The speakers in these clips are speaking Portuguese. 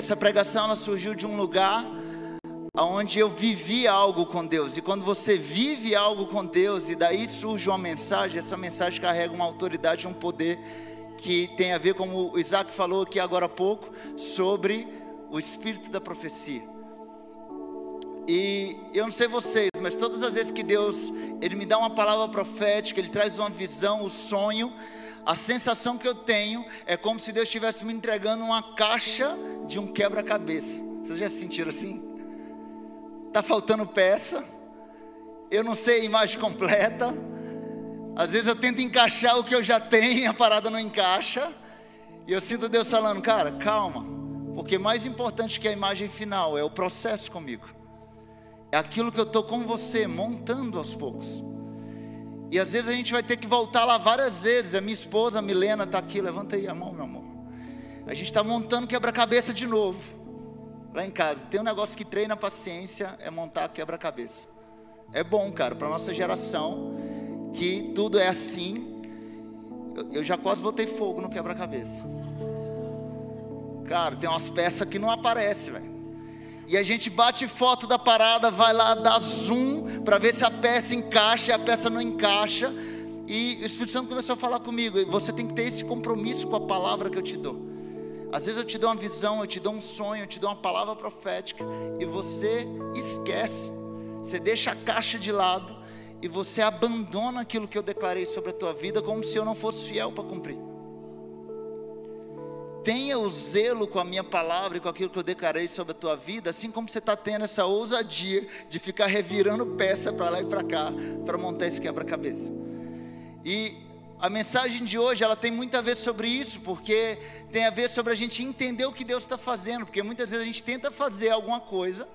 essa pregação ela surgiu de um lugar onde eu vivi algo com Deus. E quando você vive algo com Deus e daí surge uma mensagem, essa mensagem carrega uma autoridade, um poder que tem a ver, como o Isaac falou aqui agora há pouco, sobre o espírito da profecia. E eu não sei vocês, mas todas as vezes que Deus ele me dá uma palavra profética, ele traz uma visão, o um sonho, a sensação que eu tenho é como se Deus estivesse me entregando uma caixa de um quebra-cabeça. Vocês já se sentiram assim? Tá faltando peça. Eu não sei a imagem completa. Às vezes eu tento encaixar o que eu já tenho e a parada não encaixa. E eu sinto Deus falando, cara, calma. Porque mais importante que a imagem final é o processo comigo. É aquilo que eu estou com você, montando aos poucos. E às vezes a gente vai ter que voltar lá várias vezes. A minha esposa, a Milena, está aqui. Levanta aí a mão, meu amor. A gente está montando quebra-cabeça de novo. Lá em casa. Tem um negócio que treina a paciência, é montar quebra-cabeça. É bom, cara, para nossa geração, que tudo é assim. Eu, eu já quase botei fogo no quebra-cabeça. Cara, tem umas peças que não aparecem, velho. E a gente bate foto da parada, vai lá dar zoom para ver se a peça encaixa e a peça não encaixa. E o Espírito Santo começou a falar comigo. Você tem que ter esse compromisso com a palavra que eu te dou. Às vezes eu te dou uma visão, eu te dou um sonho, eu te dou uma palavra profética e você esquece. Você deixa a caixa de lado e você abandona aquilo que eu declarei sobre a tua vida como se eu não fosse fiel para cumprir. Tenha o zelo com a minha palavra e com aquilo que eu declarei sobre a tua vida, assim como você está tendo essa ousadia de ficar revirando peça para lá e para cá para montar esse quebra-cabeça. E a mensagem de hoje ela tem muito a ver sobre isso, porque tem a ver sobre a gente entender o que Deus está fazendo, porque muitas vezes a gente tenta fazer alguma coisa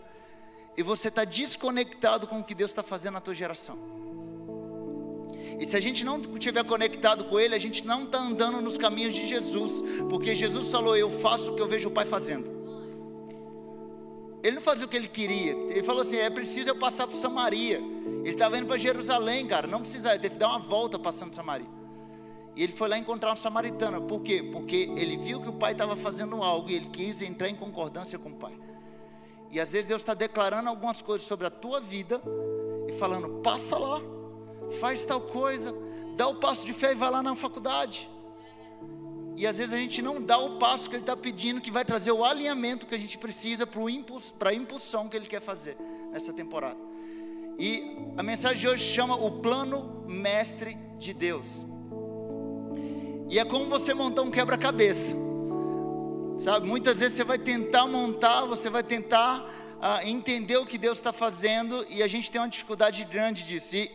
e você está desconectado com o que Deus está fazendo na tua geração. E se a gente não estiver conectado com Ele, a gente não está andando nos caminhos de Jesus, porque Jesus falou: Eu faço o que eu vejo o Pai fazendo. Ele não fazia o que ele queria, ele falou assim: É preciso eu passar por Samaria. Ele estava indo para Jerusalém, cara, não precisa, ele teve que dar uma volta passando Samaria. E ele foi lá encontrar um samaritano, por quê? Porque ele viu que o pai estava fazendo algo e ele quis entrar em concordância com o pai. E às vezes Deus está declarando algumas coisas sobre a tua vida e falando: passa lá, faz tal coisa, dá o passo de fé e vai lá na faculdade. E às vezes a gente não dá o passo que ele está pedindo, que vai trazer o alinhamento que a gente precisa para a impulsão que ele quer fazer nessa temporada. E a mensagem de hoje chama o plano mestre de Deus. E é como você montar um quebra-cabeça. Sabe, muitas vezes você vai tentar montar, você vai tentar uh, entender o que Deus está fazendo, e a gente tem uma dificuldade grande disso. E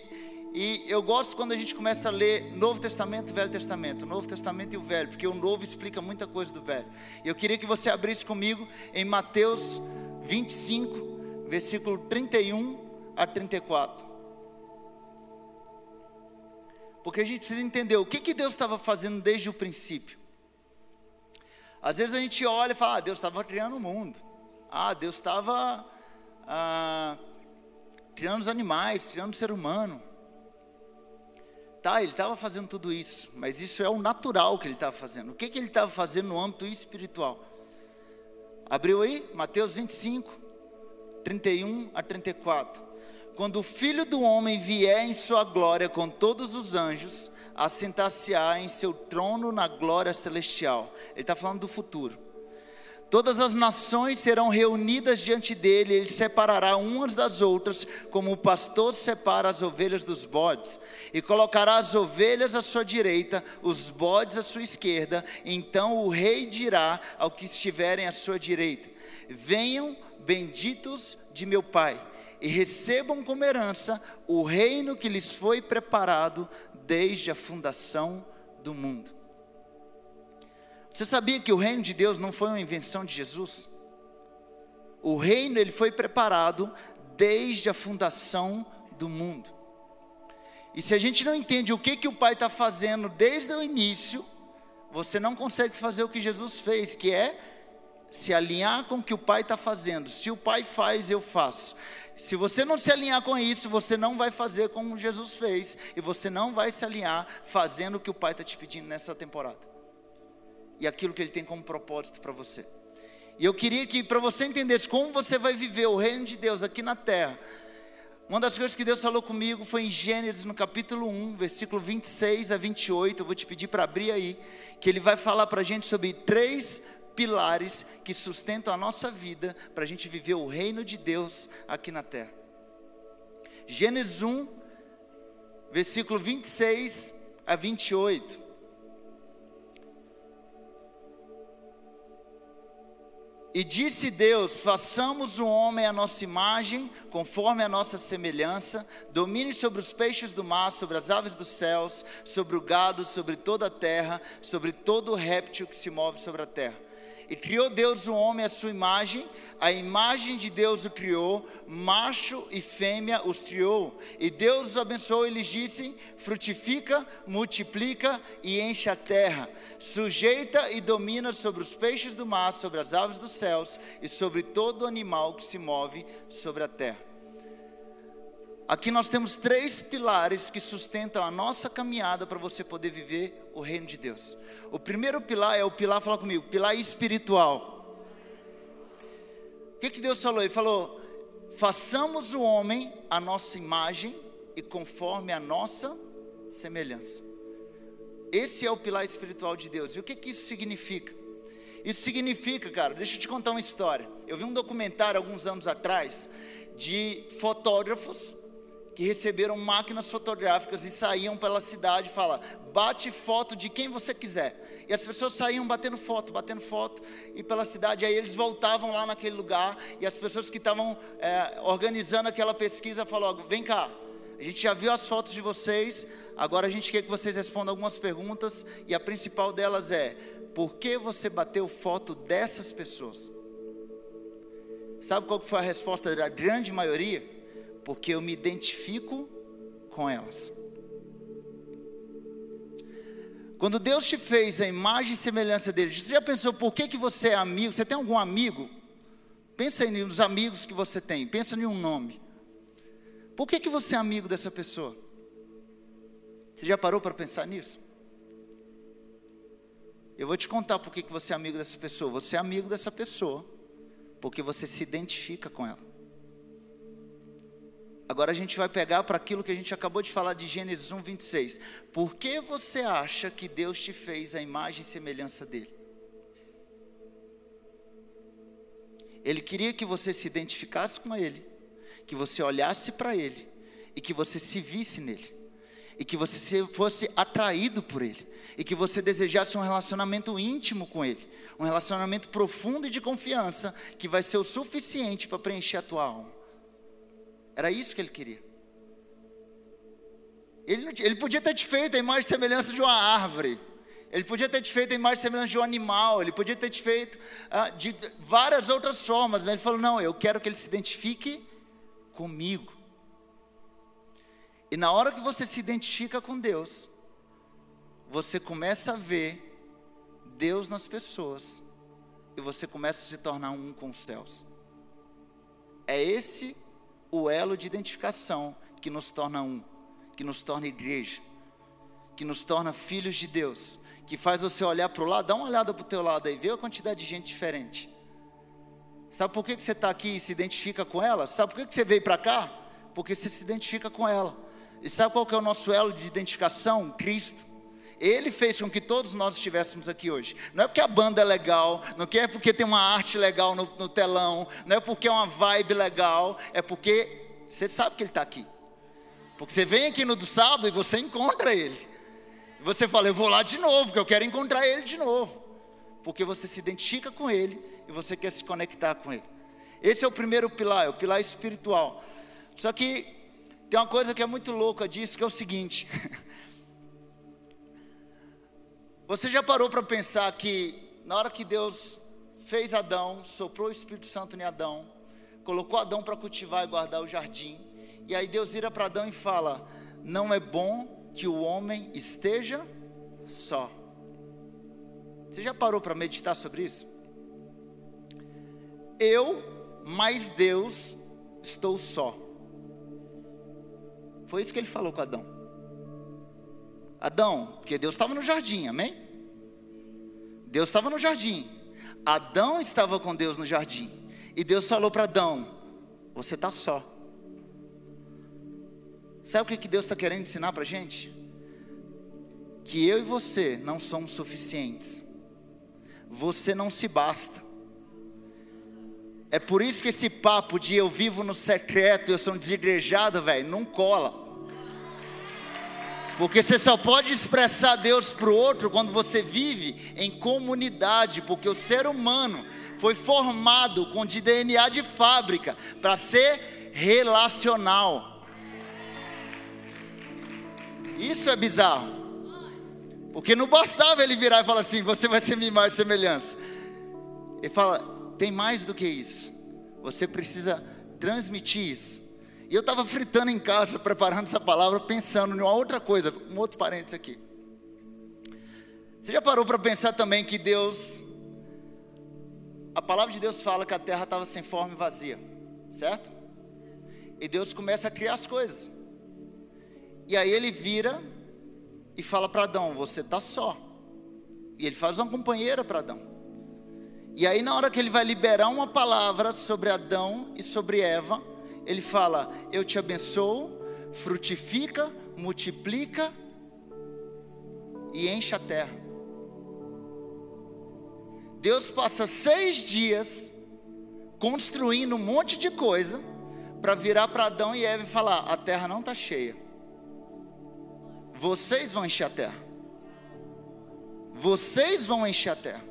e eu gosto quando a gente começa a ler Novo Testamento e Velho Testamento, Novo Testamento e o Velho, porque o Novo explica muita coisa do Velho. Eu queria que você abrisse comigo em Mateus 25, versículo 31 a 34. Porque a gente precisa entender o que, que Deus estava fazendo desde o princípio. Às vezes a gente olha e fala, ah, Deus estava criando o mundo. Ah, Deus estava ah, criando os animais, criando o ser humano. Tá, ele estava fazendo tudo isso, mas isso é o natural que ele estava fazendo. O que, que ele estava fazendo no âmbito espiritual? Abriu aí, Mateus 25, 31 a 34. Quando o filho do homem vier em sua glória com todos os anjos, assentar-se-á em seu trono na glória celestial. Ele está falando do futuro. Todas as nações serão reunidas diante dele, ele separará umas das outras, como o pastor separa as ovelhas dos bodes, e colocará as ovelhas à sua direita, os bodes à sua esquerda. Então o rei dirá ao que estiverem à sua direita: Venham, benditos de meu Pai, e recebam como herança o reino que lhes foi preparado desde a fundação do mundo. Você sabia que o reino de Deus não foi uma invenção de Jesus? O reino ele foi preparado desde a fundação do mundo. E se a gente não entende o que, que o Pai está fazendo desde o início, você não consegue fazer o que Jesus fez, que é se alinhar com o que o Pai está fazendo. Se o Pai faz, eu faço. Se você não se alinhar com isso, você não vai fazer como Jesus fez, e você não vai se alinhar fazendo o que o Pai está te pedindo nessa temporada e aquilo que Ele tem como propósito para você. E eu queria que, para você entendesse como você vai viver o reino de Deus aqui na terra, uma das coisas que Deus falou comigo foi em Gênesis, no capítulo 1, versículo 26 a 28. Eu vou te pedir para abrir aí, que ele vai falar para a gente sobre três pilares que sustentam a nossa vida para a gente viver o reino de Deus aqui na terra. Gênesis 1, versículo 26 a 28. E disse Deus: façamos o homem à nossa imagem, conforme a nossa semelhança, domine sobre os peixes do mar, sobre as aves dos céus, sobre o gado, sobre toda a terra, sobre todo réptil que se move sobre a terra. E criou Deus o homem à sua imagem, a imagem de Deus o criou, macho e fêmea os criou. E Deus os abençoou e lhes disse: frutifica, multiplica e enche a terra. Sujeita e domina sobre os peixes do mar, sobre as aves dos céus e sobre todo animal que se move sobre a terra. Aqui nós temos três pilares que sustentam a nossa caminhada para você poder viver o reino de Deus. O primeiro pilar é o pilar, fala comigo, pilar espiritual. O que, que Deus falou? Ele falou: façamos o homem a nossa imagem e conforme a nossa semelhança. Esse é o pilar espiritual de Deus. E o que, que isso significa? Isso significa, cara, deixa eu te contar uma história. Eu vi um documentário alguns anos atrás de fotógrafos que receberam máquinas fotográficas e saíam pela cidade e bate foto de quem você quiser. E as pessoas saíam batendo foto, batendo foto, e pela cidade, aí eles voltavam lá naquele lugar, e as pessoas que estavam é, organizando aquela pesquisa falaram, vem cá, a gente já viu as fotos de vocês, agora a gente quer que vocês respondam algumas perguntas, e a principal delas é, por que você bateu foto dessas pessoas? Sabe qual foi a resposta da grande maioria? Porque eu me identifico com elas. Quando Deus te fez a imagem e semelhança dele, você já pensou por que, que você é amigo? Você tem algum amigo? Pensa aí nos amigos que você tem, pensa em um nome. Por que, que você é amigo dessa pessoa? Você já parou para pensar nisso? Eu vou te contar por que, que você é amigo dessa pessoa. Você é amigo dessa pessoa porque você se identifica com ela. Agora a gente vai pegar para aquilo que a gente acabou de falar de Gênesis 1, 26. Por que você acha que Deus te fez a imagem e semelhança dele? Ele queria que você se identificasse com ele, que você olhasse para ele e que você se visse nele. E que você fosse atraído por ele, e que você desejasse um relacionamento íntimo com ele, um relacionamento profundo e de confiança, que vai ser o suficiente para preencher a tua alma. Era isso que ele queria. Ele, ele podia ter te feito a imagem e semelhança de uma árvore. Ele podia ter te feito a imagem e semelhança de um animal. Ele podia ter te feito ah, de várias outras formas. Mas ele falou: não, eu quero que ele se identifique comigo. E na hora que você se identifica com Deus, você começa a ver Deus nas pessoas. E você começa a se tornar um com os céus. É esse o elo de identificação que nos torna um, que nos torna igreja, que nos torna filhos de Deus, que faz você olhar para o lado, dá uma olhada para o teu lado aí, vê a quantidade de gente diferente. Sabe por que, que você está aqui e se identifica com ela? Sabe por que, que você veio para cá? Porque você se identifica com ela. E sabe qual que é o nosso elo de identificação? Cristo. Ele fez com que todos nós estivéssemos aqui hoje. Não é porque a banda é legal, não é porque tem uma arte legal no, no telão, não é porque é uma vibe legal, é porque você sabe que ele está aqui. Porque você vem aqui no do sábado e você encontra ele. E você fala, eu vou lá de novo, porque eu quero encontrar ele de novo. Porque você se identifica com ele e você quer se conectar com ele. Esse é o primeiro pilar, é o pilar espiritual. Só que tem uma coisa que é muito louca disso, que é o seguinte. Você já parou para pensar que na hora que Deus fez Adão, soprou o Espírito Santo em Adão, colocou Adão para cultivar e guardar o jardim, e aí Deus vira para Adão e fala: Não é bom que o homem esteja só. Você já parou para meditar sobre isso? Eu, mais Deus, estou só. Foi isso que ele falou com Adão. Adão, porque Deus estava no jardim, amém? Deus estava no jardim. Adão estava com Deus no jardim. E Deus falou para Adão: Você está só. Sabe o que Deus está querendo ensinar para a gente? Que eu e você não somos suficientes. Você não se basta. É por isso que esse papo de eu vivo no secreto, eu sou um desigrejado, velho, não cola. Porque você só pode expressar Deus para o outro quando você vive em comunidade, porque o ser humano foi formado com DNA de fábrica para ser relacional. Isso é bizarro. Porque não bastava ele virar e falar assim: você vai ser minha imagem e semelhança. Ele fala: tem mais do que isso. Você precisa transmitir isso. E eu estava fritando em casa, preparando essa palavra, pensando em uma outra coisa, um outro parênteses aqui. Você já parou para pensar também que Deus, a palavra de Deus fala que a terra estava sem forma e vazia, certo? E Deus começa a criar as coisas. E aí ele vira e fala para Adão: Você está só. E ele faz uma companheira para Adão. E aí, na hora que ele vai liberar uma palavra sobre Adão e sobre Eva, ele fala: Eu te abençoo, frutifica, multiplica e enche a terra. Deus passa seis dias construindo um monte de coisa para virar para Adão e Eva e falar: A terra não está cheia. Vocês vão encher a terra. Vocês vão encher a terra.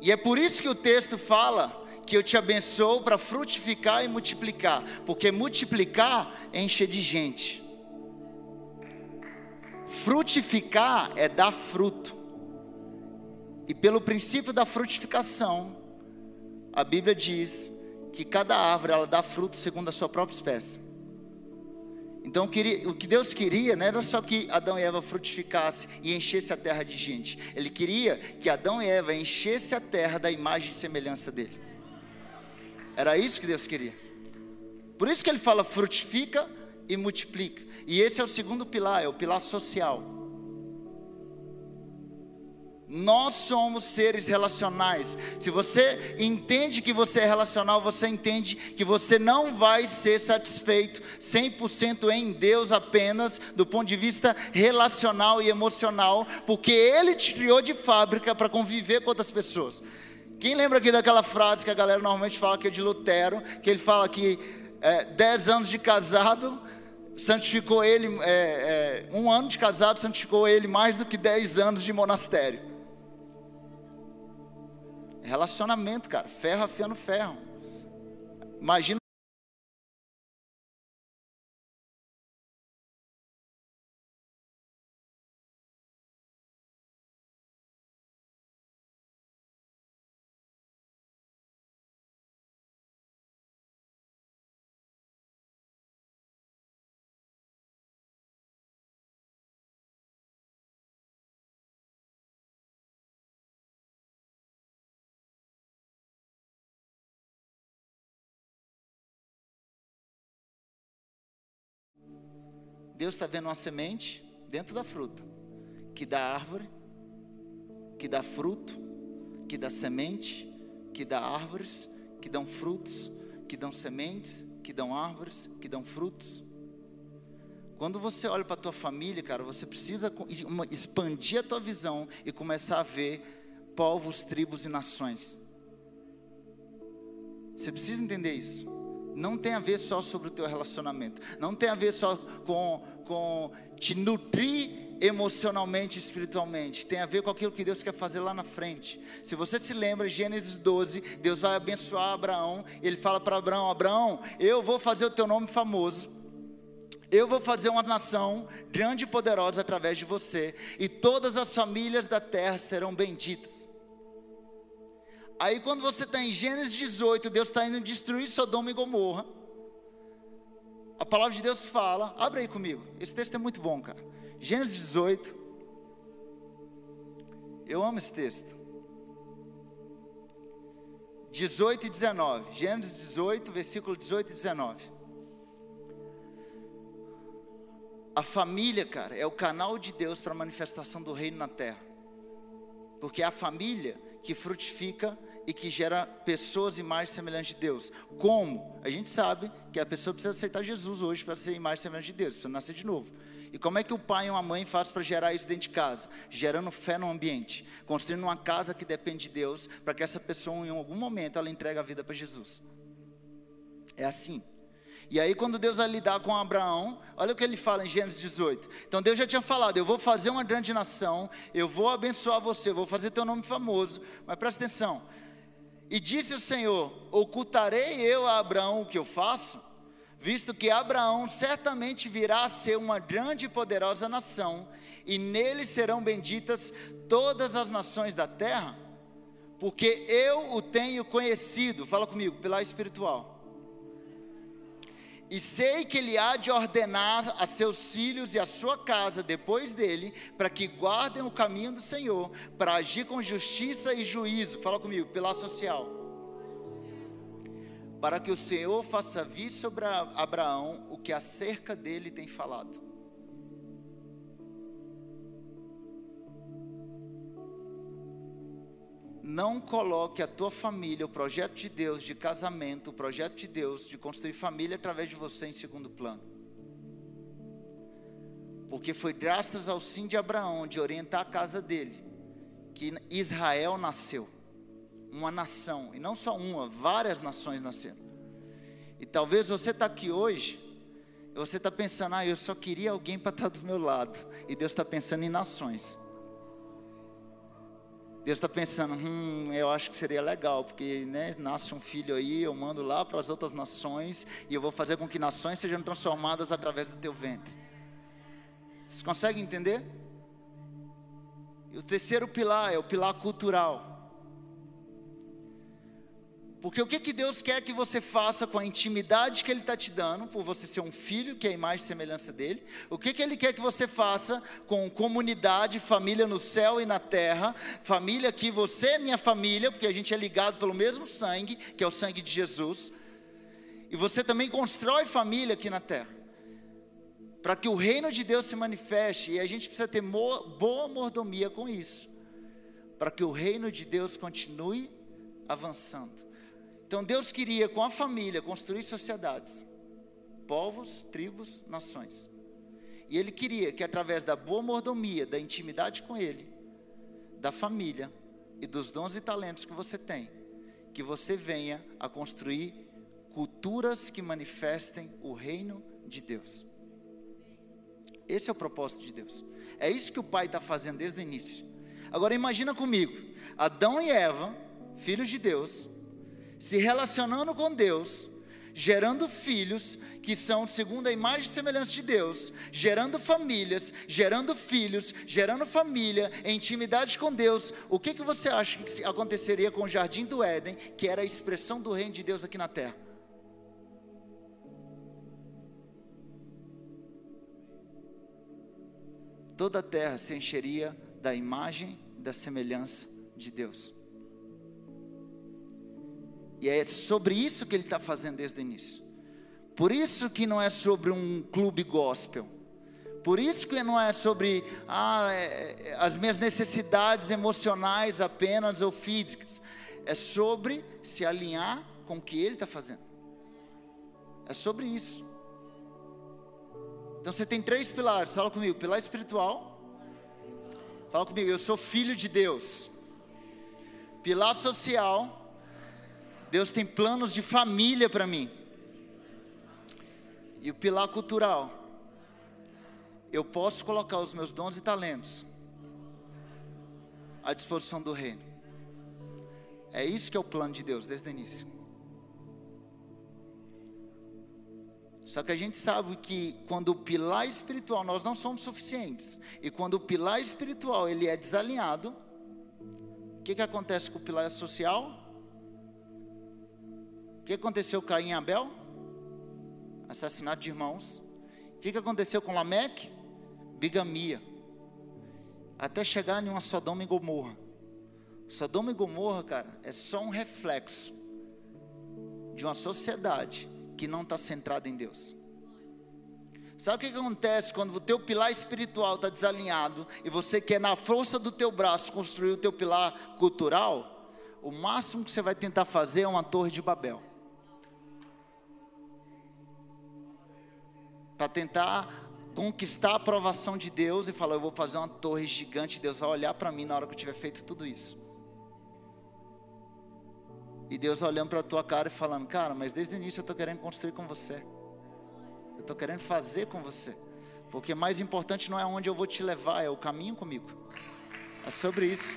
E é por isso que o texto fala que eu te abençoo para frutificar e multiplicar, porque multiplicar é encher de gente. Frutificar é dar fruto. E pelo princípio da frutificação, a Bíblia diz que cada árvore ela dá fruto segundo a sua própria espécie. Então o que Deus queria não era só que Adão e Eva frutificassem e enchesse a terra de gente. Ele queria que Adão e Eva enchesse a terra da imagem e semelhança dele. Era isso que Deus queria. Por isso que ele fala frutifica e multiplica. E esse é o segundo pilar, é o pilar social. Nós somos seres relacionais. Se você entende que você é relacional, você entende que você não vai ser satisfeito 100% em Deus apenas, do ponto de vista relacional e emocional, porque Ele te criou de fábrica para conviver com outras pessoas. Quem lembra aqui daquela frase que a galera normalmente fala que é de Lutero, que ele fala que é, dez anos de casado santificou ele, é, é, um ano de casado santificou ele mais do que dez anos de monastério. Relacionamento, cara, ferro afiando ferro. Imagina Deus está vendo uma semente dentro da fruta, que dá árvore, que dá fruto, que dá semente, que dá árvores, que dão frutos, que dão sementes, que dão árvores, que dão frutos. Quando você olha para a tua família, cara, você precisa expandir a tua visão e começar a ver povos, tribos e nações. Você precisa entender isso não tem a ver só sobre o teu relacionamento, não tem a ver só com, com te nutrir emocionalmente, espiritualmente, tem a ver com aquilo que Deus quer fazer lá na frente. Se você se lembra, Gênesis 12, Deus vai abençoar Abraão, ele fala para Abraão: Abraão, eu vou fazer o teu nome famoso. Eu vou fazer uma nação grande e poderosa através de você, e todas as famílias da terra serão benditas. Aí quando você está em Gênesis 18, Deus está indo destruir Sodoma e Gomorra. A palavra de Deus fala, abre aí comigo. Esse texto é muito bom, cara. Gênesis 18. Eu amo esse texto. 18 e 19. Gênesis 18, versículo 18 e 19. A família, cara, é o canal de Deus para a manifestação do reino na terra. Porque a família que frutifica e que gera pessoas imagem semelhante de Deus. Como? A gente sabe que a pessoa precisa aceitar Jesus hoje para ser imagem semelhante de Deus, precisa nascer de novo. E como é que o pai e uma mãe faz para gerar isso dentro de casa? Gerando fé no ambiente, construindo uma casa que depende de Deus, para que essa pessoa em algum momento ela entregue a vida para Jesus. É assim. E aí, quando Deus vai lidar com Abraão, olha o que ele fala em Gênesis 18. Então, Deus já tinha falado: Eu vou fazer uma grande nação, eu vou abençoar você, eu vou fazer teu nome famoso. Mas presta atenção. E disse o Senhor: Ocultarei eu a Abraão o que eu faço? Visto que Abraão certamente virá a ser uma grande e poderosa nação, e nele serão benditas todas as nações da terra, porque eu o tenho conhecido, fala comigo, pela espiritual e sei que ele há de ordenar a seus filhos e a sua casa depois dele, para que guardem o caminho do Senhor, para agir com justiça e juízo. Fala comigo, pela social. Para que o Senhor faça vir sobre Abraão o que acerca dele tem falado. Não coloque a tua família, o projeto de Deus de casamento, o projeto de Deus de construir família através de você em segundo plano. Porque foi graças ao sim de Abraão de orientar a casa dele que Israel nasceu. Uma nação, e não só uma, várias nações nasceram. E talvez você está aqui hoje, você está pensando, ah, eu só queria alguém para estar tá do meu lado. E Deus está pensando em nações. Deus está pensando, hum, eu acho que seria legal, porque né, nasce um filho aí, eu mando lá para as outras nações, e eu vou fazer com que nações sejam transformadas através do teu ventre. Vocês conseguem entender? E o terceiro pilar é o pilar cultural. Porque o que, que Deus quer que você faça com a intimidade que Ele está te dando, por você ser um filho, que é a imagem e semelhança dele? O que, que Ele quer que você faça com comunidade, família no céu e na terra? Família que você é minha família, porque a gente é ligado pelo mesmo sangue, que é o sangue de Jesus. E você também constrói família aqui na terra. Para que o reino de Deus se manifeste, e a gente precisa ter boa mordomia com isso. Para que o reino de Deus continue avançando. Então Deus queria com a família construir sociedades, povos, tribos, nações. E Ele queria que através da boa mordomia, da intimidade com Ele, da família e dos dons e talentos que você tem, que você venha a construir culturas que manifestem o reino de Deus. Esse é o propósito de Deus. É isso que o Pai está fazendo desde o início. Agora imagina comigo, Adão e Eva, filhos de Deus, se relacionando com Deus, gerando filhos que são segundo a imagem e semelhança de Deus, gerando famílias, gerando filhos, gerando família, intimidade com Deus. O que, que você acha que aconteceria com o jardim do Éden, que era a expressão do reino de Deus aqui na terra? Toda a terra se encheria da imagem e da semelhança de Deus. E é sobre isso que ele está fazendo desde o início. Por isso que não é sobre um clube gospel. Por isso que não é sobre ah, é, é, as minhas necessidades emocionais apenas ou físicas. É sobre se alinhar com o que ele está fazendo. É sobre isso. Então você tem três pilares. Fala comigo: pilar espiritual. Fala comigo, eu sou filho de Deus. Pilar social Deus tem planos de família para mim. E o pilar cultural. Eu posso colocar os meus dons e talentos à disposição do reino. É isso que é o plano de Deus desde o início. Só que a gente sabe que quando o pilar espiritual, nós não somos suficientes. E quando o pilar espiritual ele é desalinhado, o que, que acontece com o pilar social? Que aconteceu com Caim e Abel? Assassinato de irmãos. O que aconteceu com Lameque? Bigamia. Até chegar em uma Sodoma e Gomorra. Sodoma e Gomorra, cara, é só um reflexo de uma sociedade que não está centrada em Deus. Sabe o que acontece quando o teu pilar espiritual está desalinhado e você quer na força do teu braço construir o teu pilar cultural? o máximo que você vai tentar fazer é uma torre de Babel. Para tentar conquistar a aprovação de Deus e falar: Eu vou fazer uma torre gigante, Deus vai olhar para mim na hora que eu tiver feito tudo isso. E Deus olhando para a tua cara e falando: Cara, mas desde o início eu estou querendo construir com você. Eu estou querendo fazer com você. Porque mais importante não é onde eu vou te levar, é o caminho comigo. É sobre isso.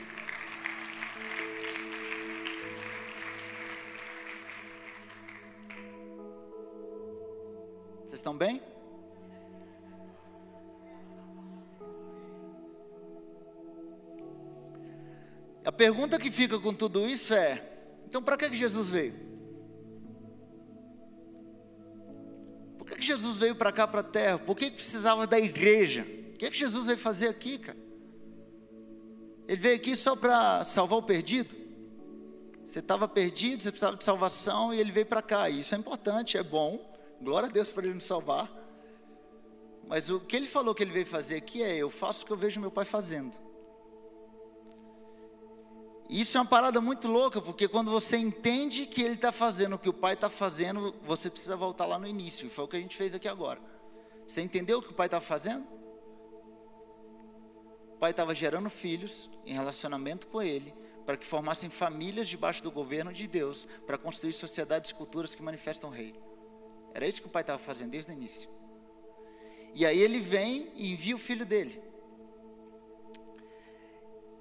Vocês estão bem? A pergunta que fica com tudo isso é: então para que Jesus veio? Por que Jesus veio para cá, para a terra? Por que precisava da igreja? O que, Jesus veio fazer aqui, cara? Ele veio aqui só para salvar o perdido? Você estava perdido, você precisava de salvação e ele veio para cá. E isso é importante, é bom. Glória a Deus por ele nos salvar. Mas o que ele falou que ele veio fazer aqui é: eu faço o que eu vejo meu pai fazendo. Isso é uma parada muito louca, porque quando você entende que ele está fazendo o que o pai está fazendo, você precisa voltar lá no início. E foi o que a gente fez aqui agora. Você entendeu o que o pai estava fazendo? O pai estava gerando filhos em relacionamento com ele, para que formassem famílias debaixo do governo de Deus, para construir sociedades e culturas que manifestam o rei. Era isso que o pai estava fazendo desde o início. E aí ele vem e envia o filho dele.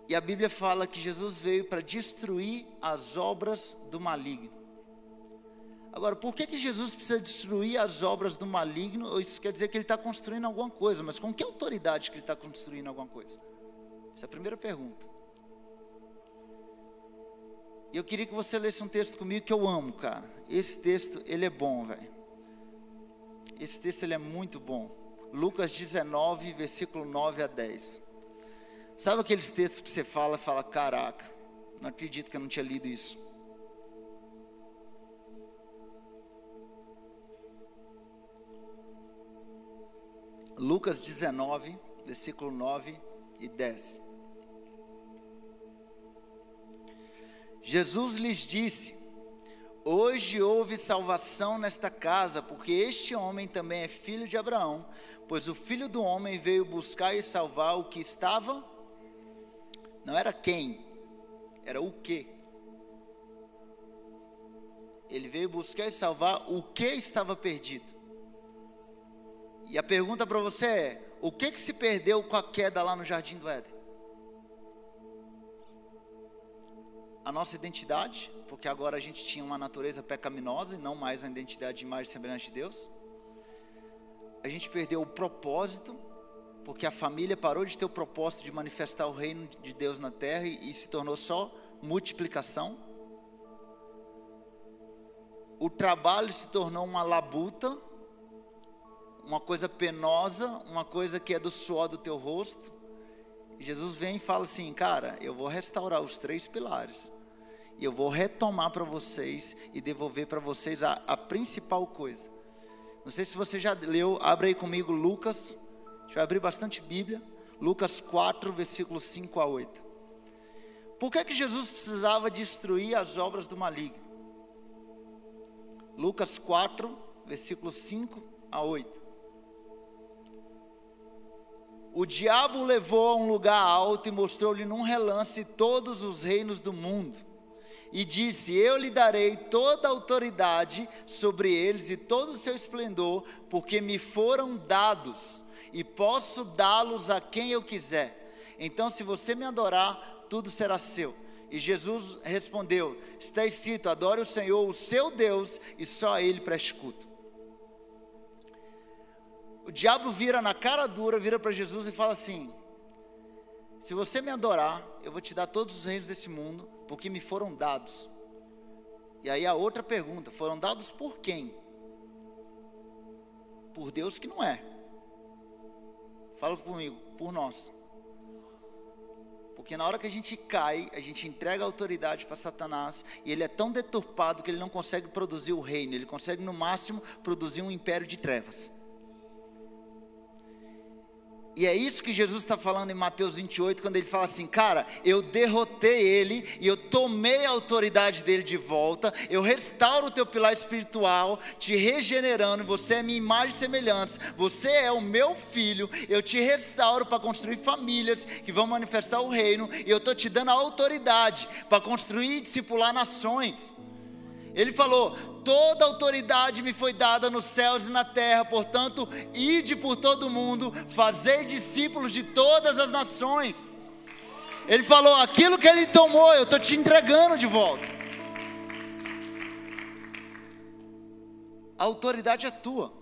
E a Bíblia fala que Jesus veio para destruir as obras do maligno. Agora, por que, que Jesus precisa destruir as obras do maligno? Isso quer dizer que ele está construindo alguma coisa, mas com que autoridade que ele está construindo alguma coisa? Essa é a primeira pergunta. E eu queria que você lesse um texto comigo que eu amo, cara. Esse texto, ele é bom, velho. Esse texto, ele é muito bom. Lucas 19, versículo 9 a 10. Sabe aqueles textos que você fala e fala, caraca, não acredito que eu não tinha lido isso. Lucas 19, versículo 9 e 10. Jesus lhes disse: Hoje houve salvação nesta casa, porque este homem também é filho de Abraão, pois o filho do homem veio buscar e salvar o que estava não era quem, era o que. Ele veio buscar e salvar o que estava perdido. E a pergunta para você é: o que que se perdeu com a queda lá no jardim do Éden? A nossa identidade, porque agora a gente tinha uma natureza pecaminosa e não mais uma identidade de imagem e semelhança de Deus. A gente perdeu o propósito porque a família parou de ter o propósito de manifestar o reino de Deus na terra e, se tornou só multiplicação. O trabalho se tornou uma labuta, uma coisa penosa, uma coisa que é do suor do teu rosto. Jesus vem e fala assim: Cara, eu vou restaurar os três pilares. E eu vou retomar para vocês e devolver para vocês a, a principal coisa. Não sei se você já leu, abre aí comigo Lucas gente vai abrir bastante Bíblia. Lucas 4, versículos 5 a 8. Por que, que Jesus precisava destruir as obras do maligno? Lucas 4, versículos 5 a 8. O diabo o levou a um lugar alto e mostrou-lhe num relance todos os reinos do mundo. E disse: Eu lhe darei toda a autoridade sobre eles e todo o seu esplendor, porque me foram dados e posso dá-los a quem eu quiser. Então, se você me adorar, tudo será seu. E Jesus respondeu: Está escrito: adore o Senhor, o seu Deus, e só a Ele preste culto. O diabo vira na cara dura, vira para Jesus e fala assim: Se você me adorar, eu vou te dar todos os reinos desse mundo, porque me foram dados. E aí a outra pergunta: foram dados por quem? Por Deus que não é. Fala comigo, por nós. Porque na hora que a gente cai, a gente entrega a autoridade para Satanás e ele é tão deturpado que ele não consegue produzir o reino, ele consegue no máximo produzir um império de trevas. E é isso que Jesus está falando em Mateus 28, quando ele fala assim: Cara, eu derrotei ele e eu tomei a autoridade dele de volta, eu restauro o teu pilar espiritual, te regenerando, você é minha imagem e semelhança, você é o meu filho, eu te restauro para construir famílias que vão manifestar o reino, e eu estou te dando a autoridade para construir e discipular nações. Ele falou: Toda autoridade me foi dada nos céus e na terra, portanto, ide por todo o mundo, fazei discípulos de todas as nações. Ele falou: Aquilo que ele tomou, eu estou te entregando de volta. A autoridade é tua.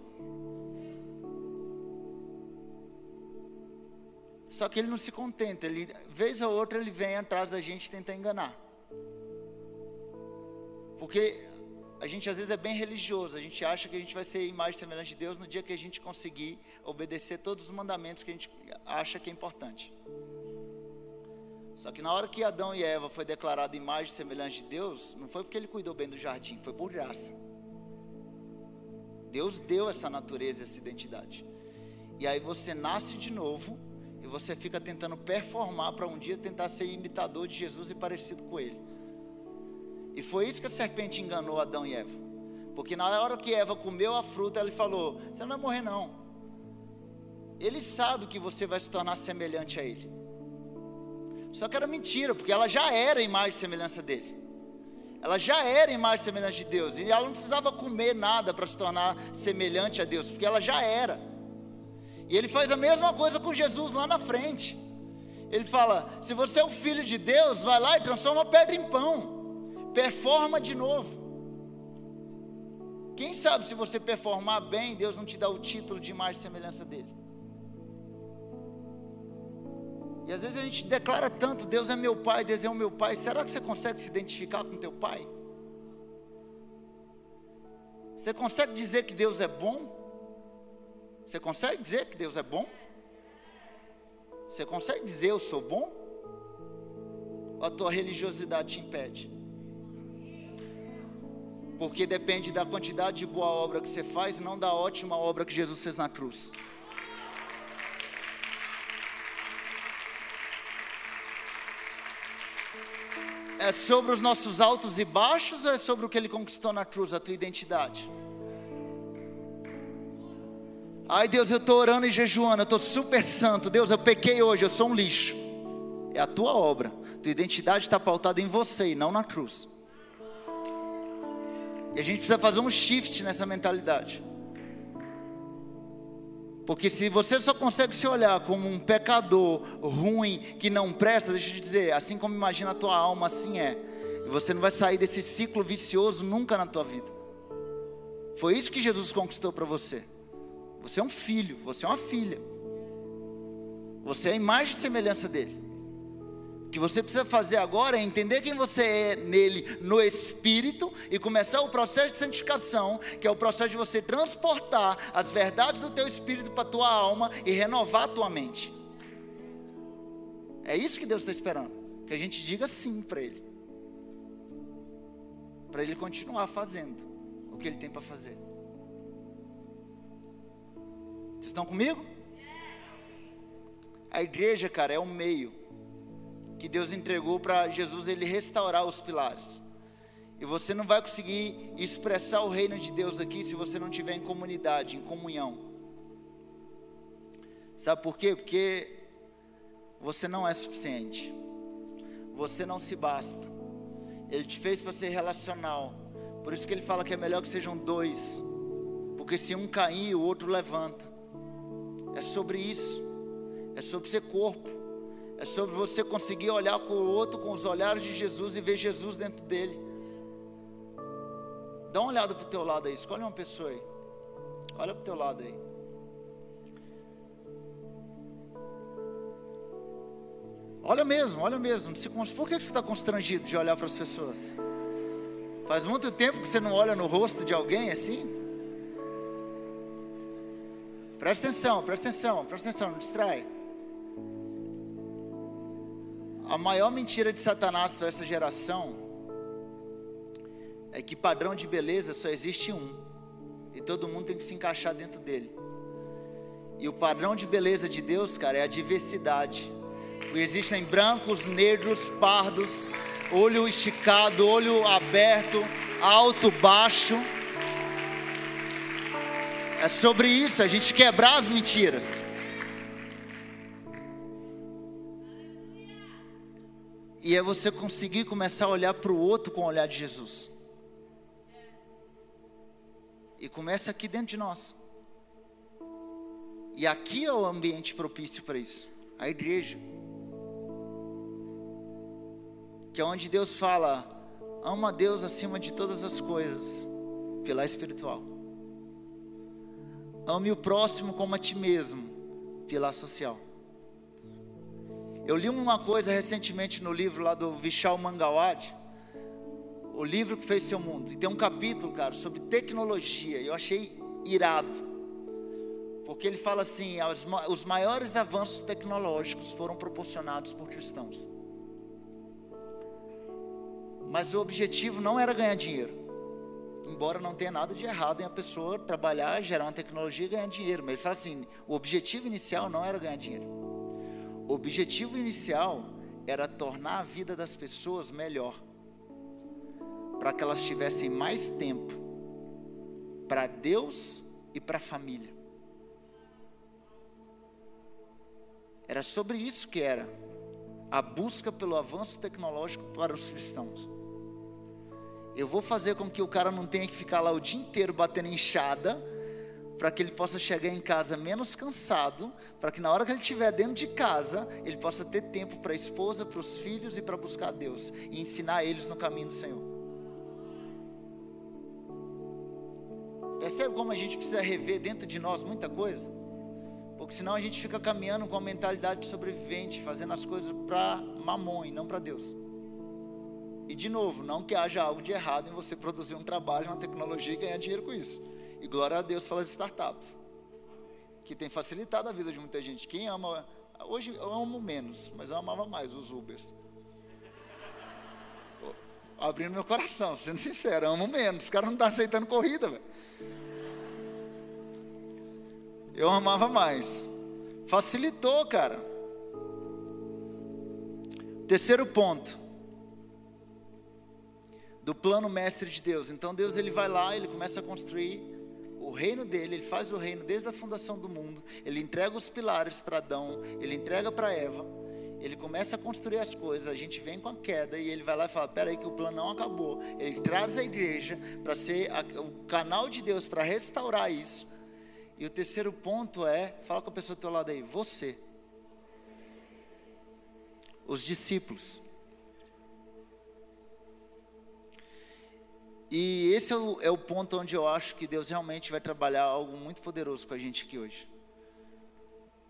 Só que ele não se contenta, ele, vez ou outra ele vem atrás da gente e tenta enganar. Porque a gente às vezes é bem religioso, a gente acha que a gente vai ser imagem semelhante de Deus no dia que a gente conseguir obedecer todos os mandamentos que a gente acha que é importante. Só que na hora que Adão e Eva foi declarado imagem semelhante de Deus, não foi porque ele cuidou bem do jardim, foi por graça. Deus deu essa natureza, essa identidade. E aí você nasce de novo e você fica tentando performar para um dia tentar ser imitador de Jesus e parecido com ele. E foi isso que a serpente enganou Adão e Eva. Porque na hora que Eva comeu a fruta, ele falou: Você não vai morrer, não. Ele sabe que você vai se tornar semelhante a ele. Só que era mentira, porque ela já era imagem e semelhança dele. Ela já era imagem e semelhança de Deus. E ela não precisava comer nada para se tornar semelhante a Deus, porque ela já era. E ele faz a mesma coisa com Jesus lá na frente. Ele fala: se você é o filho de Deus, vai lá e transforma a pedra em pão performa de novo. Quem sabe se você performar bem, Deus não te dá o título de imagem e semelhança dele. E às vezes a gente declara tanto, Deus é meu pai, Deus é o meu pai. Será que você consegue se identificar com teu pai? Você consegue dizer que Deus é bom? Você consegue dizer que Deus é bom? Você consegue dizer eu sou bom? Ou a tua religiosidade te impede? Porque depende da quantidade de boa obra que você faz, não da ótima obra que Jesus fez na cruz. É sobre os nossos altos e baixos ou é sobre o que ele conquistou na cruz, a tua identidade? Ai Deus, eu estou orando e jejuando, eu estou super santo. Deus, eu pequei hoje, eu sou um lixo. É a tua obra. Tua identidade está pautada em você e não na cruz. E a gente precisa fazer um shift nessa mentalidade. Porque se você só consegue se olhar como um pecador ruim que não presta, deixa eu te dizer, assim como imagina a tua alma, assim é. E você não vai sair desse ciclo vicioso nunca na tua vida. Foi isso que Jesus conquistou para você. Você é um filho, você é uma filha. Você é a imagem e semelhança dele. O que você precisa fazer agora é entender quem você é nele no espírito e começar o processo de santificação, que é o processo de você transportar as verdades do teu espírito para a tua alma e renovar a tua mente. É isso que Deus está esperando, que a gente diga sim para Ele, para Ele continuar fazendo o que Ele tem para fazer. Vocês estão comigo? A igreja, cara, é o meio que Deus entregou para Jesus ele restaurar os pilares. E você não vai conseguir expressar o reino de Deus aqui se você não estiver em comunidade, em comunhão. Sabe por quê? Porque você não é suficiente. Você não se basta. Ele te fez para ser relacional. Por isso que ele fala que é melhor que sejam dois. Porque se um cair, o outro levanta. É sobre isso. É sobre ser corpo. É sobre você conseguir olhar com o outro com os olhares de Jesus e ver Jesus dentro dele. Dá uma olhada para o teu lado aí, escolhe uma pessoa aí. Olha para o teu lado aí. Olha mesmo, olha mesmo. Por que você está constrangido de olhar para as pessoas? Faz muito tempo que você não olha no rosto de alguém assim? Presta atenção, presta atenção, presta atenção, não distrai. A maior mentira de Satanás para essa geração é que padrão de beleza só existe um. E todo mundo tem que se encaixar dentro dele. E o padrão de beleza de Deus, cara, é a diversidade. Porque existem brancos, negros, pardos, olho esticado, olho aberto, alto, baixo. É sobre isso, a gente quebrar as mentiras. E é você conseguir começar a olhar para o outro com o olhar de Jesus. E começa aqui dentro de nós. E aqui é o ambiente propício para isso a igreja. Que é onde Deus fala: ama a Deus acima de todas as coisas, pela espiritual. Ame o próximo como a ti mesmo, pela social. Eu li uma coisa recentemente no livro lá do Vishal Mangawad, o livro que fez seu mundo. E tem um capítulo, cara, sobre tecnologia. Eu achei irado. Porque ele fala assim: os maiores avanços tecnológicos foram proporcionados por cristãos. Mas o objetivo não era ganhar dinheiro. Embora não tenha nada de errado em a pessoa trabalhar, gerar uma tecnologia e ganhar dinheiro. Mas ele fala assim: o objetivo inicial não era ganhar dinheiro. O objetivo inicial era tornar a vida das pessoas melhor. Para que elas tivessem mais tempo para Deus e para a família. Era sobre isso que era a busca pelo avanço tecnológico para os cristãos. Eu vou fazer com que o cara não tenha que ficar lá o dia inteiro batendo enxada, para que ele possa chegar em casa menos cansado, para que na hora que ele estiver dentro de casa, ele possa ter tempo para a esposa, para os filhos e para buscar Deus e ensinar eles no caminho do Senhor. Percebe como a gente precisa rever dentro de nós muita coisa? Porque senão a gente fica caminhando com a mentalidade de sobrevivente, fazendo as coisas para mamon e não para Deus. E de novo, não que haja algo de errado em você produzir um trabalho, uma tecnologia e ganhar dinheiro com isso. E glória a Deus pelas startups, que tem facilitado a vida de muita gente. Quem ama, hoje eu amo menos, mas eu amava mais os Ubers. Abrindo meu coração, sendo sincero, amo menos. Os caras não estão tá aceitando corrida, velho eu amava mais. Facilitou, cara. Terceiro ponto do plano mestre de Deus. Então Deus ele vai lá, ele começa a construir reino dele, ele faz o reino desde a fundação do mundo. Ele entrega os pilares para Adão, ele entrega para Eva. Ele começa a construir as coisas, a gente vem com a queda e ele vai lá e fala: Peraí, que o plano não acabou. Ele traz a igreja para ser a, o canal de Deus para restaurar isso. E o terceiro ponto é, fala com a pessoa do teu lado aí, você. Os discípulos. E esse é o, é o, ponto onde eu acho que Deus realmente vai trabalhar algo muito poderoso com a gente aqui hoje.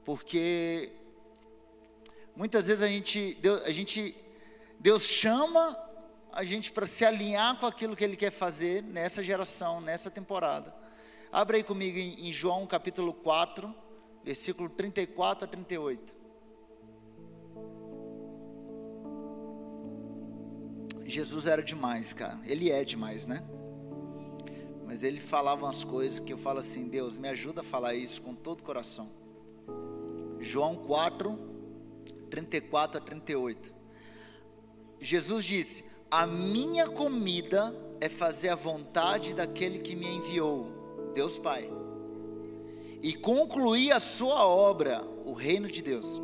Porque muitas vezes a gente, Deus, a gente, Deus chama a gente para se alinhar com aquilo que Ele quer fazer nessa geração, nessa temporada. Abra aí comigo em, em João capítulo 4, versículo 34 a 38. Jesus era demais, cara. Ele é demais, né? Mas ele falava umas coisas que eu falo assim: Deus, me ajuda a falar isso com todo o coração. João 4, 34 a 38. Jesus disse: A minha comida é fazer a vontade daquele que me enviou Deus Pai, e concluir a sua obra, o reino de Deus.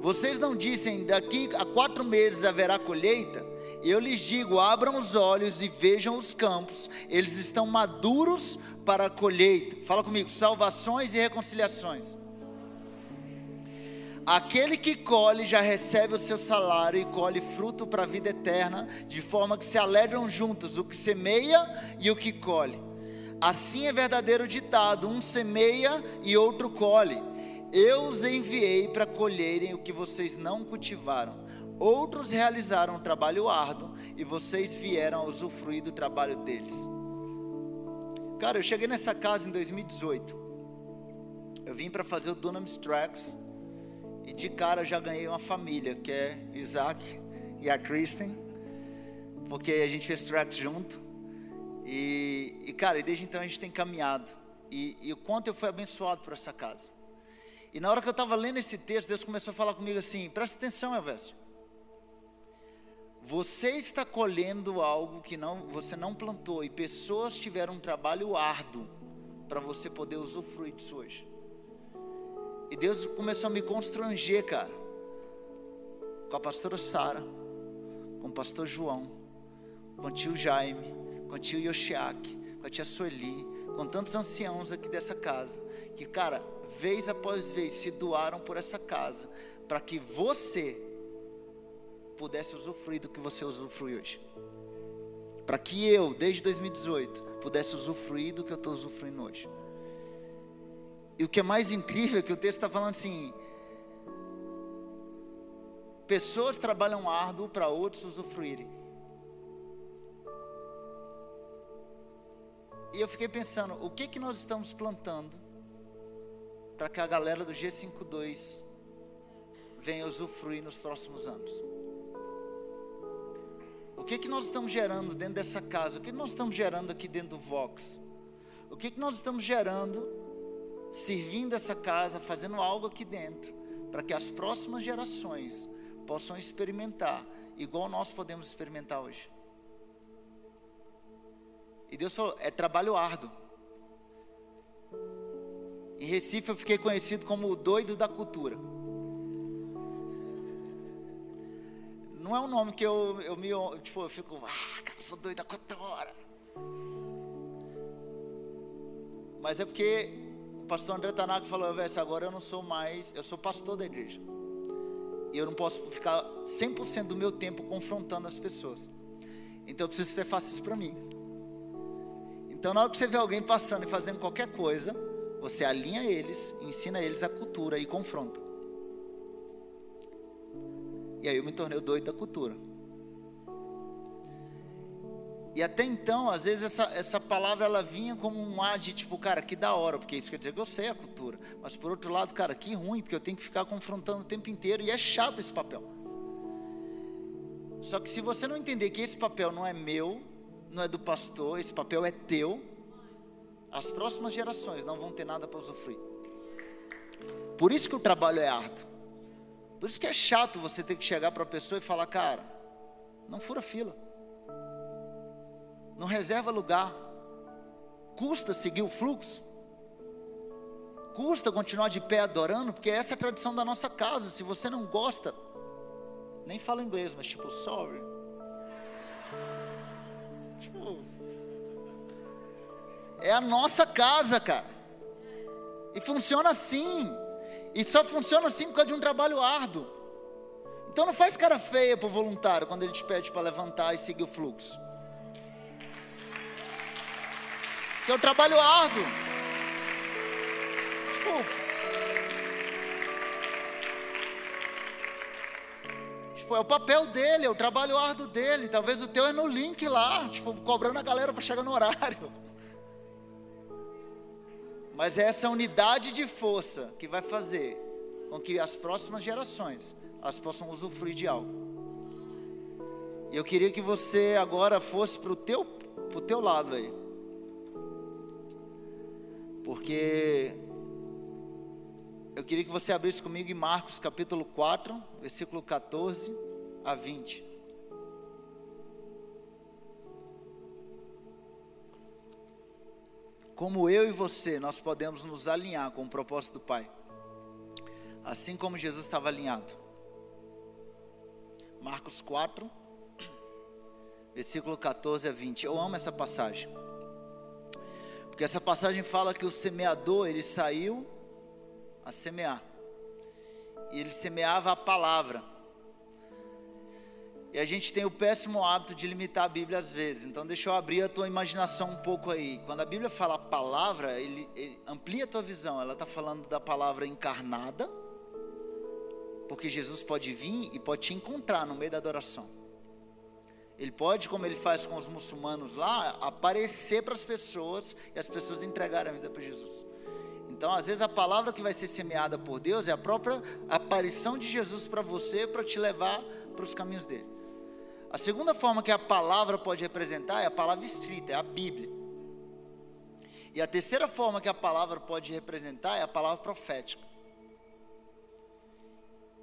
Vocês não dizem, daqui a quatro meses haverá colheita? Eu lhes digo: abram os olhos e vejam os campos, eles estão maduros para a colheita. Fala comigo: salvações e reconciliações. Aquele que colhe já recebe o seu salário e colhe fruto para a vida eterna, de forma que se alegram juntos o que semeia e o que colhe. Assim é verdadeiro ditado: um semeia e outro colhe. Eu os enviei para colherem o que vocês não cultivaram. Outros realizaram um trabalho árduo e vocês vieram a usufruir do trabalho deles. Cara, eu cheguei nessa casa em 2018. Eu vim para fazer o Dunamis Tracks e de cara já ganhei uma família, que é Isaac e a Kristen, porque a gente fez tracks junto. E, e, cara, desde então a gente tem caminhado. e, e o quanto eu fui abençoado por essa casa. E na hora que eu estava lendo esse texto, Deus começou a falar comigo assim: presta atenção, Elvésio. Você está colhendo algo que não, você não plantou e pessoas tiveram um trabalho árduo para você poder usufruir disso hoje. E Deus começou a me constranger, cara, com a pastora Sara, com o pastor João, com o tio Jaime, com o tio Yoshiaki, com a tia Sueli, com tantos anciãos aqui dessa casa, que, cara, vez após vez se doaram por essa casa, para que você pudesse usufruir do que você usufrui hoje. Para que eu, desde 2018, pudesse usufruir do que eu estou usufruindo hoje. E o que é mais incrível é que o texto está falando assim: pessoas trabalham árduo para outros usufruírem. E eu fiquei pensando, o que que nós estamos plantando para que a galera do G52 venha usufruir nos próximos anos? Que que nós estamos gerando dentro dessa casa? O que nós estamos gerando aqui dentro do Vox? O que que nós estamos gerando servindo essa casa, fazendo algo aqui dentro, para que as próximas gerações possam experimentar igual nós podemos experimentar hoje? E Deus falou: é trabalho árduo. Em Recife eu fiquei conhecido como o doido da cultura. Não é um nome que eu, eu me. Tipo, eu fico. Ah, cara, sou doido da cultura. Mas é porque o pastor André Tanaka falou: Vesse, agora eu não sou mais. Eu sou pastor da igreja. E eu não posso ficar 100% do meu tempo confrontando as pessoas. Então eu preciso que você faça isso para mim. Então, na hora que você vê alguém passando e fazendo qualquer coisa, você alinha eles, ensina eles a cultura e confronta. E aí eu me tornei o doido da cultura. E até então, às vezes essa, essa palavra ela vinha como um ar de tipo, cara, que da hora, porque isso quer dizer que eu sei a cultura. Mas por outro lado, cara, que ruim, porque eu tenho que ficar confrontando o tempo inteiro e é chato esse papel. Só que se você não entender que esse papel não é meu, não é do pastor, esse papel é teu. As próximas gerações não vão ter nada para usufruir. Por isso que o trabalho é árduo. Por isso que é chato você ter que chegar para a pessoa e falar, cara, não fura fila. Não reserva lugar. Custa seguir o fluxo. Custa continuar de pé adorando, porque essa é a tradição da nossa casa. Se você não gosta, nem fala inglês, mas tipo, sorry. Tipo, é a nossa casa, cara. E funciona assim. E só funciona assim por causa de um trabalho árduo. Então não faz cara feia pro voluntário quando ele te pede para levantar e seguir o fluxo. Que é o trabalho árduo. Tipo, Tipo, é o papel dele, é o trabalho árduo dele. Talvez o teu é no link lá, tipo, cobrando a galera para chegar no horário. Mas é essa unidade de força que vai fazer com que as próximas gerações elas possam usufruir de algo. E eu queria que você agora fosse para o teu, pro teu lado aí. Porque eu queria que você abrisse comigo em Marcos capítulo 4, versículo 14 a 20. Como eu e você, nós podemos nos alinhar com o propósito do Pai. Assim como Jesus estava alinhado. Marcos 4, versículo 14 a 20. Eu amo essa passagem. Porque essa passagem fala que o semeador, ele saiu a semear. E ele semeava a palavra. E a gente tem o péssimo hábito de limitar a Bíblia às vezes. Então deixa eu abrir a tua imaginação um pouco aí. Quando a Bíblia fala palavra, ele, ele amplia a tua visão. Ela está falando da palavra encarnada, porque Jesus pode vir e pode te encontrar no meio da adoração. Ele pode, como ele faz com os muçulmanos lá, aparecer para as pessoas e as pessoas entregarem a vida para Jesus. Então, às vezes, a palavra que vai ser semeada por Deus é a própria aparição de Jesus para você, para te levar para os caminhos dele. A segunda forma que a palavra pode representar é a palavra escrita, é a Bíblia. E a terceira forma que a palavra pode representar é a palavra profética.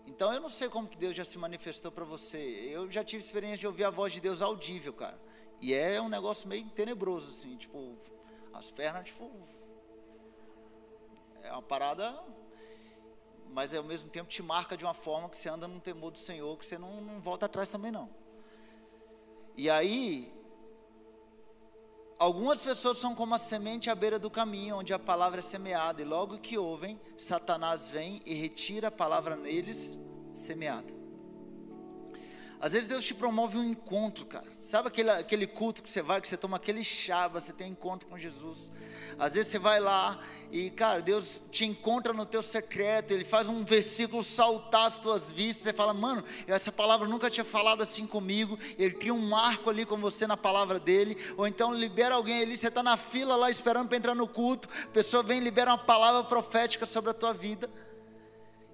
Então eu não sei como que Deus já se manifestou para você. Eu já tive experiência de ouvir a voz de Deus audível, cara. E é um negócio meio tenebroso, assim, tipo, as pernas, tipo. É uma parada. Mas ao mesmo tempo te marca de uma forma que você anda no temor do Senhor, que você não, não volta atrás também não. E aí, Algumas pessoas são como a semente à beira do caminho, onde a palavra é semeada, e logo que ouvem, Satanás vem e retira a palavra neles semeada. Às vezes Deus te promove um encontro, cara. Sabe aquele, aquele culto que você vai, que você toma aquele chá, você tem encontro com Jesus. Às vezes você vai lá e, cara, Deus te encontra no teu secreto, Ele faz um versículo saltar as tuas vistas. Você fala, mano, essa palavra nunca tinha falado assim comigo. Ele cria um marco ali com você na palavra dele. Ou então libera alguém ali, você está na fila lá esperando para entrar no culto. A pessoa vem e libera uma palavra profética sobre a tua vida.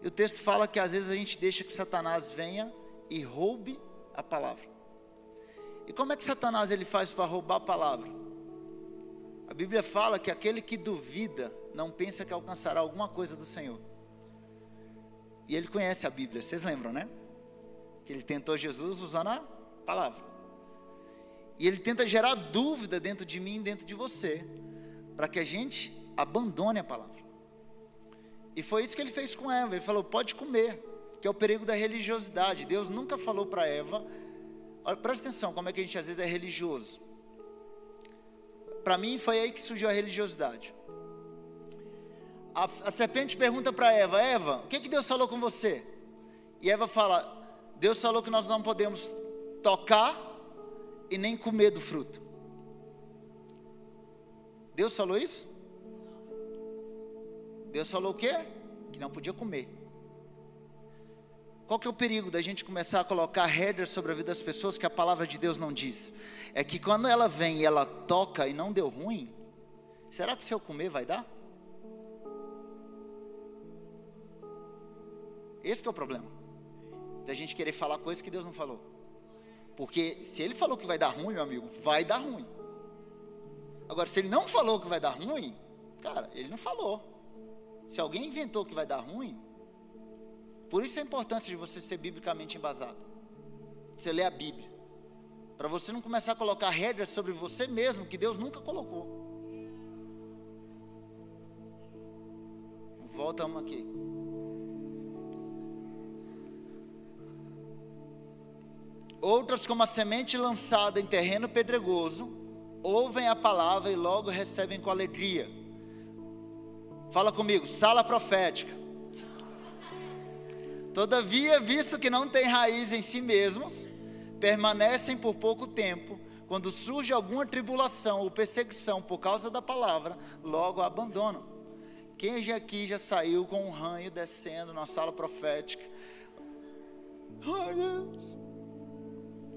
E o texto fala que às vezes a gente deixa que Satanás venha e roube a palavra. E como é que Satanás ele faz para roubar a palavra? A Bíblia fala que aquele que duvida não pensa que alcançará alguma coisa do Senhor. E ele conhece a Bíblia, vocês lembram, né? Que ele tentou Jesus usando a palavra. E ele tenta gerar dúvida dentro de mim dentro de você, para que a gente abandone a palavra. E foi isso que ele fez com Eva. Ele falou: pode comer, que é o perigo da religiosidade. Deus nunca falou para Eva. Olha, presta atenção, como é que a gente às vezes é religioso. Para mim foi aí que surgiu a religiosidade. A, a serpente pergunta para Eva: Eva, o que, que Deus falou com você? E Eva fala: Deus falou que nós não podemos tocar e nem comer do fruto. Deus falou isso? Deus falou o quê? Que não podia comer. Qual que é o perigo da gente começar a colocar regras sobre a vida das pessoas que a palavra de Deus não diz? É que quando ela vem e ela toca e não deu ruim, será que se eu comer vai dar? Esse é o problema. Da gente querer falar coisas que Deus não falou. Porque se ele falou que vai dar ruim, meu amigo, vai dar ruim. Agora, se ele não falou que vai dar ruim, cara, ele não falou. Se alguém inventou que vai dar ruim, por isso a importância de você ser biblicamente embasado. Você lê a Bíblia. Para você não começar a colocar regras sobre você mesmo que Deus nunca colocou. Voltamos aqui. Outras, como a semente lançada em terreno pedregoso, ouvem a palavra e logo recebem com alegria. Fala comigo, sala profética. Todavia, visto que não têm raiz em si mesmos, permanecem por pouco tempo, quando surge alguma tribulação ou perseguição por causa da palavra, logo a abandonam. Quem já aqui já saiu com um ranho descendo na sala profética? Ai, Deus.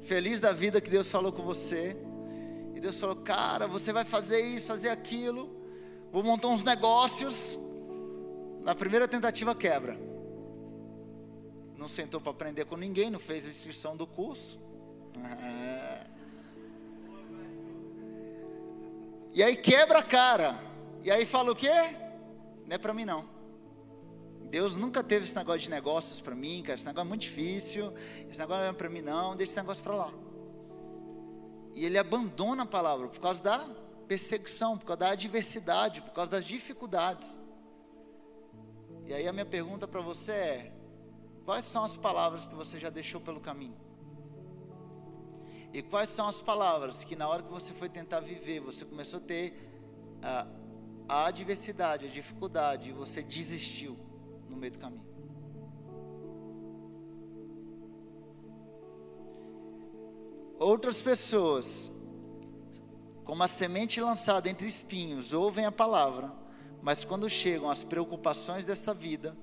Feliz da vida que Deus falou com você. E Deus falou: Cara, você vai fazer isso, fazer aquilo. Vou montar uns negócios. Na primeira tentativa, quebra não sentou para aprender com ninguém, não fez a inscrição do curso. É. E aí quebra a cara. E aí fala o quê? Não é para mim não. Deus nunca teve esse negócio de negócios para mim, cara. Esse negócio é muito difícil. Esse negócio não é para mim não. Deixa esse negócio para lá. E ele abandona a palavra por causa da perseguição, por causa da adversidade, por causa das dificuldades. E aí a minha pergunta para você é: Quais são as palavras que você já deixou pelo caminho? E quais são as palavras que na hora que você foi tentar viver, você começou a ter a, a adversidade, a dificuldade, e você desistiu no meio do caminho? Outras pessoas, como a semente lançada entre espinhos, ouvem a palavra, mas quando chegam as preocupações desta vida,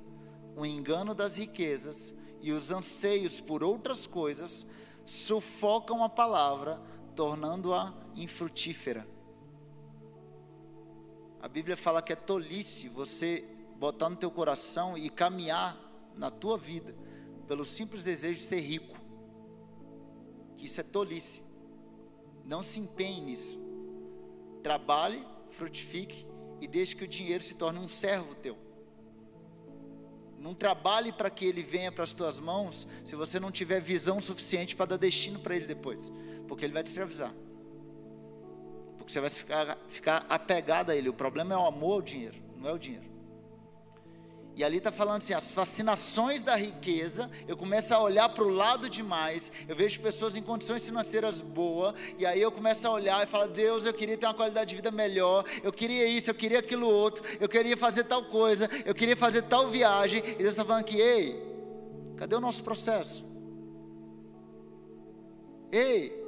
o engano das riquezas e os anseios por outras coisas sufocam a palavra, tornando-a infrutífera. A Bíblia fala que é tolice você botar no teu coração e caminhar na tua vida pelo simples desejo de ser rico. Que isso é tolice. Não se empenhe nisso. Trabalhe, frutifique e deixe que o dinheiro se torne um servo teu. Não trabalhe para que ele venha para as tuas mãos se você não tiver visão suficiente para dar destino para ele depois, porque ele vai te escravizar. Porque você vai ficar, ficar apegado a ele. O problema é o amor ao dinheiro, não é o dinheiro. E ali está falando assim: as fascinações da riqueza, eu começo a olhar para o lado demais, eu vejo pessoas em condições financeiras boas, e aí eu começo a olhar e falo: Deus, eu queria ter uma qualidade de vida melhor, eu queria isso, eu queria aquilo outro, eu queria fazer tal coisa, eu queria fazer tal viagem, e Deus está falando ei, cadê o nosso processo? Ei,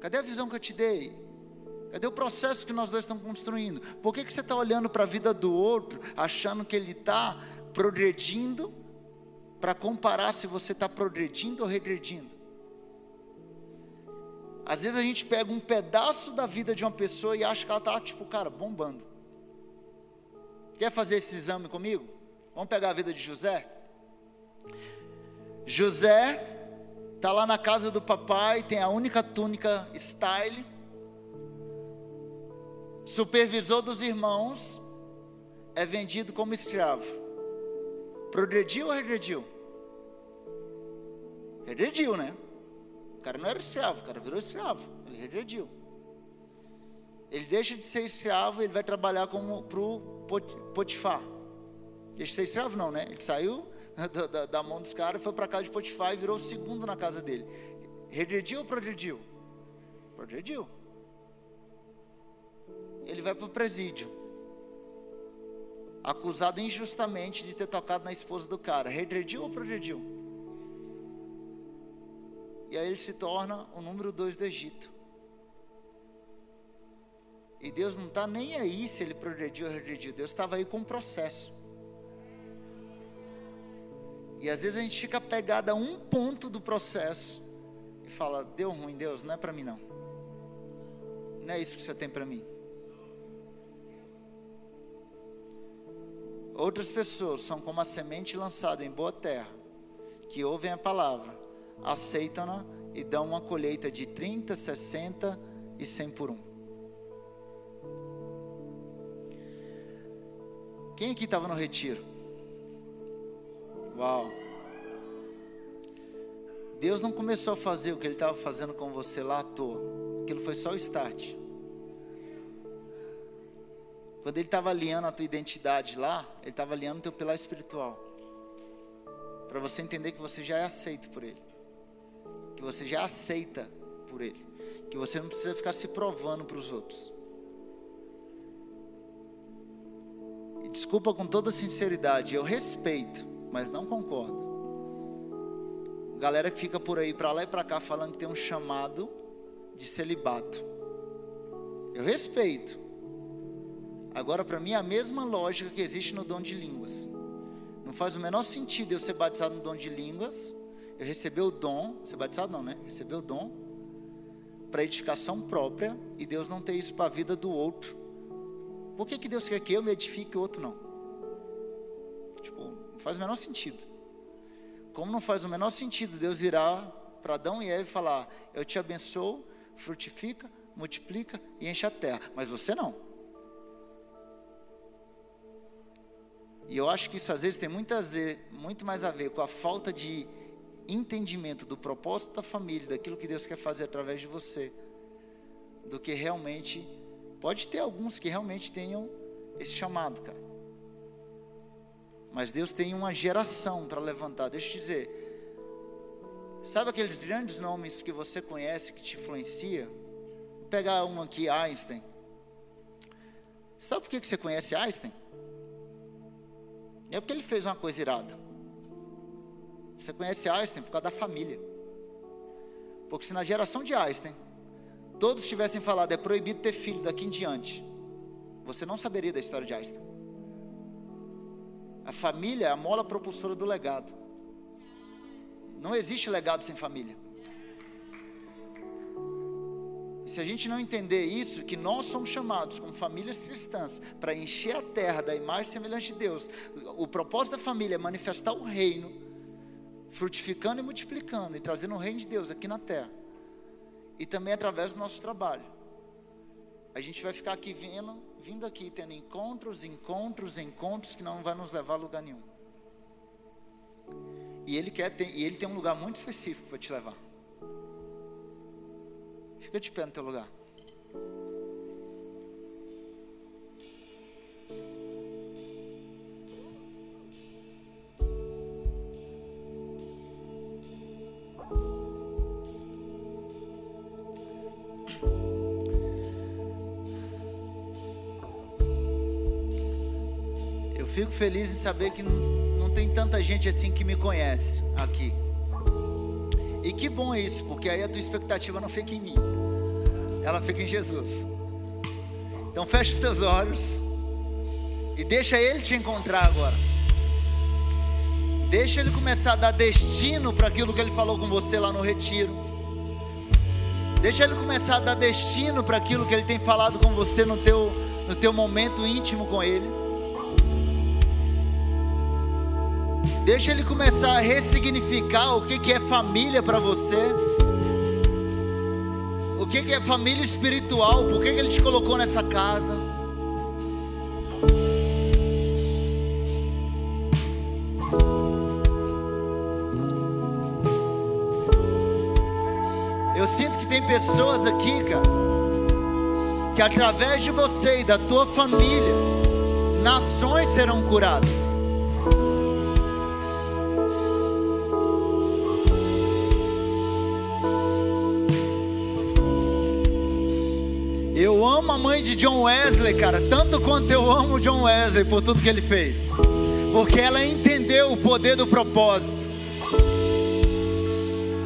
cadê a visão que eu te dei? Cadê o processo que nós dois estamos construindo? Por que, que você está olhando para a vida do outro, achando que ele está progredindo, para comparar se você está progredindo ou regredindo? Às vezes a gente pega um pedaço da vida de uma pessoa e acha que ela está, tipo, cara, bombando. Quer fazer esse exame comigo? Vamos pegar a vida de José? José está lá na casa do papai, tem a única túnica style, supervisor dos irmãos, é vendido como escravo. Progrediu ou regrediu? Regrediu, né? O cara não era escravo, o cara virou escravo. Ele regrediu. Ele deixa de ser escravo, ele vai trabalhar como para o Potifar. Deixa de ser escravo, não, né? Ele saiu da, da, da mão dos caras, foi para casa de Potifar e virou o segundo na casa dele. Regrediu ou progrediu? Progrediu ele vai para o presídio. Acusado injustamente de ter tocado na esposa do cara. Regrediu ou progrediu? E aí ele se torna o número dois do Egito. E Deus não está nem aí se ele progrediu ou regrediu. Deus estava aí com um processo. E às vezes a gente fica pegado a um ponto do processo e fala: deu ruim, Deus, não é para mim não. Não é isso que você tem para mim. Outras pessoas são como a semente lançada em boa terra, que ouvem a palavra, aceitam-na e dão uma colheita de 30, 60 e 100 por um. Quem aqui estava no retiro? Uau! Deus não começou a fazer o que Ele estava fazendo com você lá à toa. Aquilo foi só o start. Quando ele estava alinhando a tua identidade lá, ele estava alinhando o teu pilar espiritual. Para você entender que você já é aceito por ele. Que você já aceita por ele. Que você não precisa ficar se provando para os outros. E desculpa com toda sinceridade, eu respeito, mas não concordo. Galera que fica por aí para lá e para cá falando que tem um chamado de celibato. Eu respeito, Agora, para mim, é a mesma lógica que existe no dom de línguas. Não faz o menor sentido eu ser batizado no dom de línguas, eu receber o dom, ser batizado não, né? Receber o dom para edificação própria e Deus não ter isso para a vida do outro. Por que, que Deus quer que eu me edifique e o outro não? Tipo, não faz o menor sentido. Como não faz o menor sentido Deus virar para Adão e Eva e falar: Eu te abençoo, frutifica, multiplica e enche a terra, mas você não. E eu acho que isso às vezes tem muitas muito mais a ver com a falta de entendimento do propósito da família, daquilo que Deus quer fazer através de você, do que realmente. Pode ter alguns que realmente tenham esse chamado, cara. Mas Deus tem uma geração para levantar. Deixa eu te dizer. Sabe aqueles grandes nomes que você conhece, que te influencia? Vou pegar um aqui, Einstein. Sabe por que você conhece Einstein? É porque ele fez uma coisa irada. Você conhece Einstein por causa da família. Porque se na geração de Einstein todos tivessem falado é proibido ter filho daqui em diante, você não saberia da história de Einstein. A família é a mola propulsora do legado. Não existe legado sem família. Se a gente não entender isso, que nós somos chamados como famílias cristãs para encher a terra da imagem semelhante de Deus, o propósito da família é manifestar o reino, frutificando e multiplicando e trazendo o reino de Deus aqui na terra, e também através do nosso trabalho. a gente vai ficar aqui vindo, vindo aqui, tendo encontros, encontros, encontros que não vai nos levar a lugar nenhum. E ele quer ter, e ele tem um lugar muito específico para te levar. Fica de pé no teu lugar. Eu fico feliz em saber que não, não tem tanta gente assim que me conhece aqui. E que bom isso, porque aí a tua expectativa não fica em mim, ela fica em Jesus. Então fecha os teus olhos e deixa Ele te encontrar agora. Deixa Ele começar a dar destino para aquilo que Ele falou com você lá no retiro. Deixa Ele começar a dar destino para aquilo que Ele tem falado com você no teu, no teu momento íntimo com Ele. Deixa ele começar a ressignificar o que, que é família para você. O que, que é família espiritual, por que, que ele te colocou nessa casa. Eu sinto que tem pessoas aqui, cara, que através de você e da tua família, nações serão curadas. De John Wesley, cara, tanto quanto eu amo John Wesley por tudo que ele fez. Porque ela entendeu o poder do propósito.